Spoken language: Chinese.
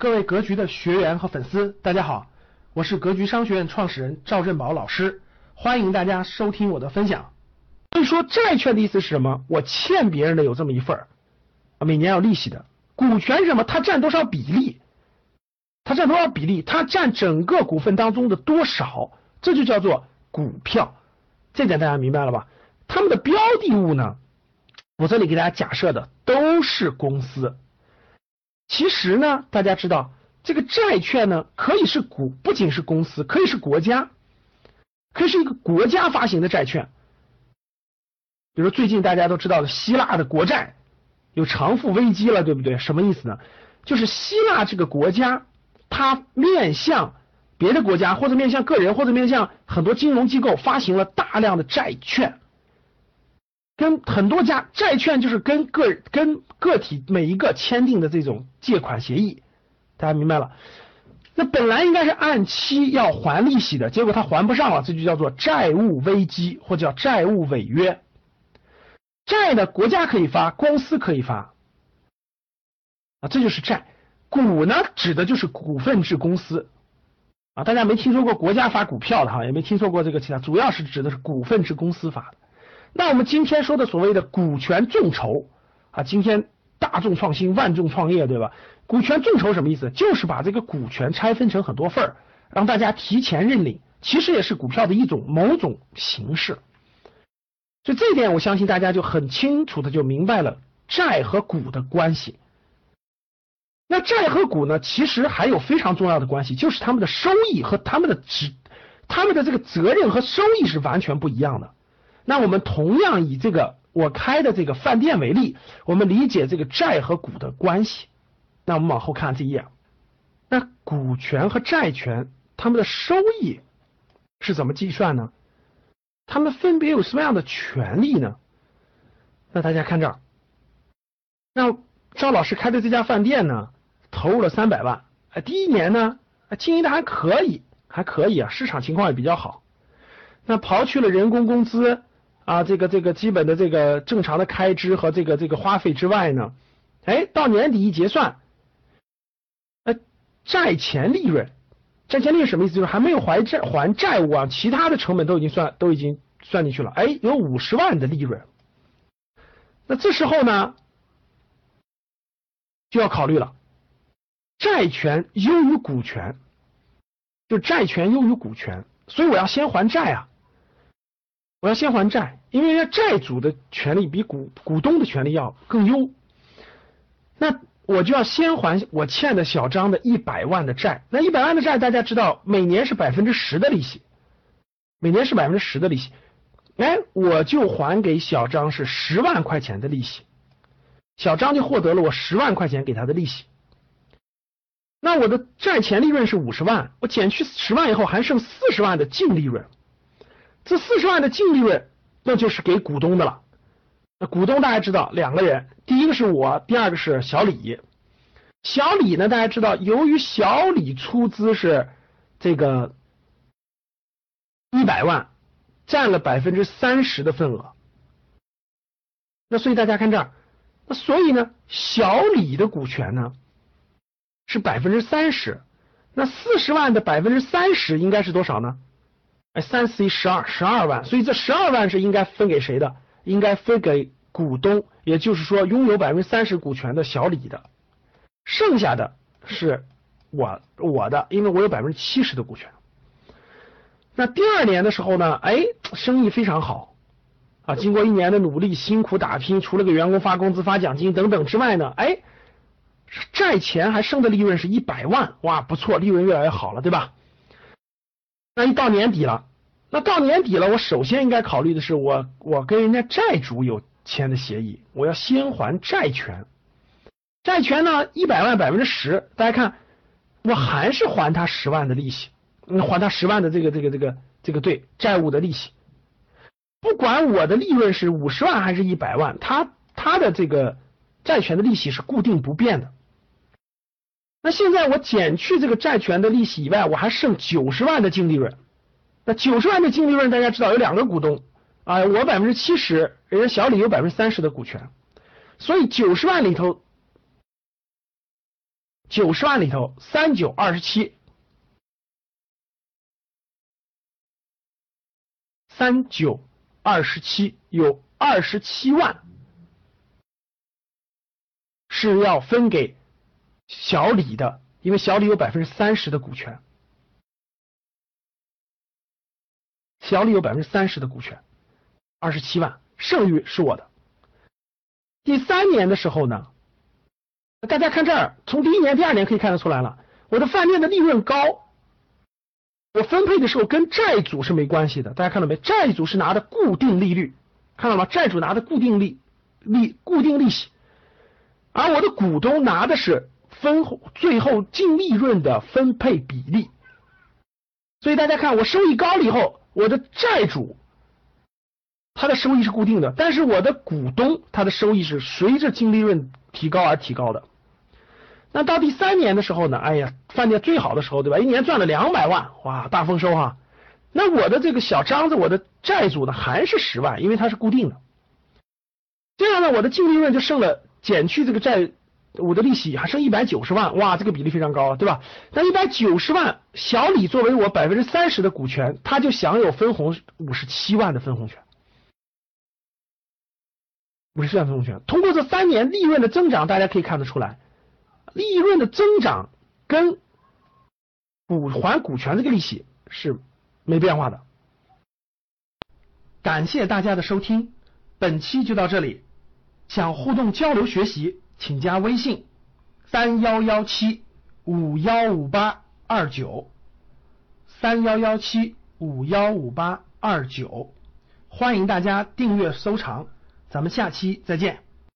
各位格局的学员和粉丝，大家好，我是格局商学院创始人赵振宝老师，欢迎大家收听我的分享。所以说，债券的意思是什么？我欠别人的有这么一份儿，每年要利息的。股权什么？它占多少比例？它占多少比例？它占整个股份当中的多少？这就叫做股票。这点大家明白了吧？他们的标的物呢？我这里给大家假设的都是公司。其实呢，大家知道这个债券呢，可以是股，不仅是公司，可以是国家，可以是一个国家发行的债券。比如最近大家都知道的希腊的国债有偿付危机了，对不对？什么意思呢？就是希腊这个国家，它面向别的国家，或者面向个人，或者面向很多金融机构，发行了大量的债券。跟很多家债券就是跟个跟个体每一个签订的这种借款协议，大家明白了？那本来应该是按期要还利息的，结果他还不上了，这就叫做债务危机或叫债务违约。债呢，国家可以发，公司可以发啊，这就是债。股呢，指的就是股份制公司啊，大家没听说过国家发股票的哈，也没听说过这个其他，主要是指的是股份制公司发的。那我们今天说的所谓的股权众筹啊，今天大众创新，万众创业，对吧？股权众筹什么意思？就是把这个股权拆分成很多份儿，让大家提前认领，其实也是股票的一种某种形式。所以这一点，我相信大家就很清楚的就明白了债和股的关系。那债和股呢，其实还有非常重要的关系，就是他们的收益和他们的职，他们的这个责任和收益是完全不一样的。那我们同样以这个我开的这个饭店为例，我们理解这个债和股的关系。那我们往后看这一页，那股权和债权他们的收益是怎么计算呢？他们分别有什么样的权利呢？那大家看这儿，那赵老师开的这家饭店呢，投入了三百万，哎，第一年呢，经营的还可以，还可以啊，市场情况也比较好。那刨去了人工工资。啊，这个这个基本的这个正常的开支和这个这个花费之外呢，哎，到年底一结算，呃，债前利润，债前利润什么意思？就是还没有还债还债务啊，其他的成本都已经算都已经算进去了，哎，有五十万的利润。那这时候呢，就要考虑了，债权优于股权，就债权优于股权，所以我要先还债啊。我要先还债，因为债主的权利比股股东的权利要更优。那我就要先还我欠的小张的一百万的债。那一百万的债，大家知道每年是百分之十的利息，每年是百分之十的利息。哎，我就还给小张是十万块钱的利息，小张就获得了我十万块钱给他的利息。那我的债前利润是五十万，我减去十万以后还剩四十万的净利润。这四十万的净利润，那就是给股东的了。那股东大家知道，两个人，第一个是我，第二个是小李。小李呢，大家知道，由于小李出资是这个一百万，占了百分之三十的份额。那所以大家看这儿，那所以呢，小李的股权呢是百分之三十。那四十万的百分之三十应该是多少呢？三四一十二，十二万，所以这十二万是应该分给谁的？应该分给股东，也就是说拥有百分之三十股权的小李的，剩下的是我我的，因为我有百分之七十的股权。那第二年的时候呢，哎，生意非常好啊，经过一年的努力、辛苦打拼，除了给员工发工资、发奖金等等之外呢，哎，债前还剩的利润是一百万，哇，不错，利润越来越好了，对吧？那一到年底了，那到年底了，我首先应该考虑的是，我我跟人家债主有签的协议，我要先还债权。债权呢，一百万百分之十，大家看，我还是还他十万的利息，还他十万的这个这个这个这个对债务的利息。不管我的利润是五十万还是一百万，他他的这个债权的利息是固定不变的。那现在我减去这个债权的利息以外，我还剩九十万的净利润。那九十万的净利润，大家知道有两个股东啊，我百分之七十，人家小李有百分之三十的股权，所以九十万里头九十万里头三九二十七，三九二十七有二十七万是要分给小李的，因为小李有百分之三十的股权，小李有百分之三十的股权，二十七万，剩余是我的。第三年的时候呢，大家看这儿，从第一年、第二年可以看得出来了，我的饭店的利润高，我分配的时候跟债主是没关系的，大家看到没？债主是拿的固定利率，看到吗？债主拿的固定利利固定利息，而我的股东拿的是分最后净利润的分配比例，所以大家看我收益高了以后，我的债主。他的收益是固定的，但是我的股东他的收益是随着净利润提高而提高的。那到第三年的时候呢？哎呀，饭店最好的时候，对吧？一年赚了两百万，哇，大丰收哈！那我的这个小张子，我的债主呢还是十万，因为它是固定的。这样呢，我的净利润就剩了，减去这个债，我的利息还剩一百九十万，哇，这个比例非常高，对吧？那一百九十万，小李作为我百分之三十的股权，他就享有分红五十七万的分红权。五十七万分红权，通过这三年利润的增长，大家可以看得出来，利润的增长跟股还股权这个利息是没变化的。感谢大家的收听，本期就到这里。想互动交流学习，请加微信三幺幺七五幺五八二九三幺幺七五幺五八二九，欢迎大家订阅收藏。咱们下期再见。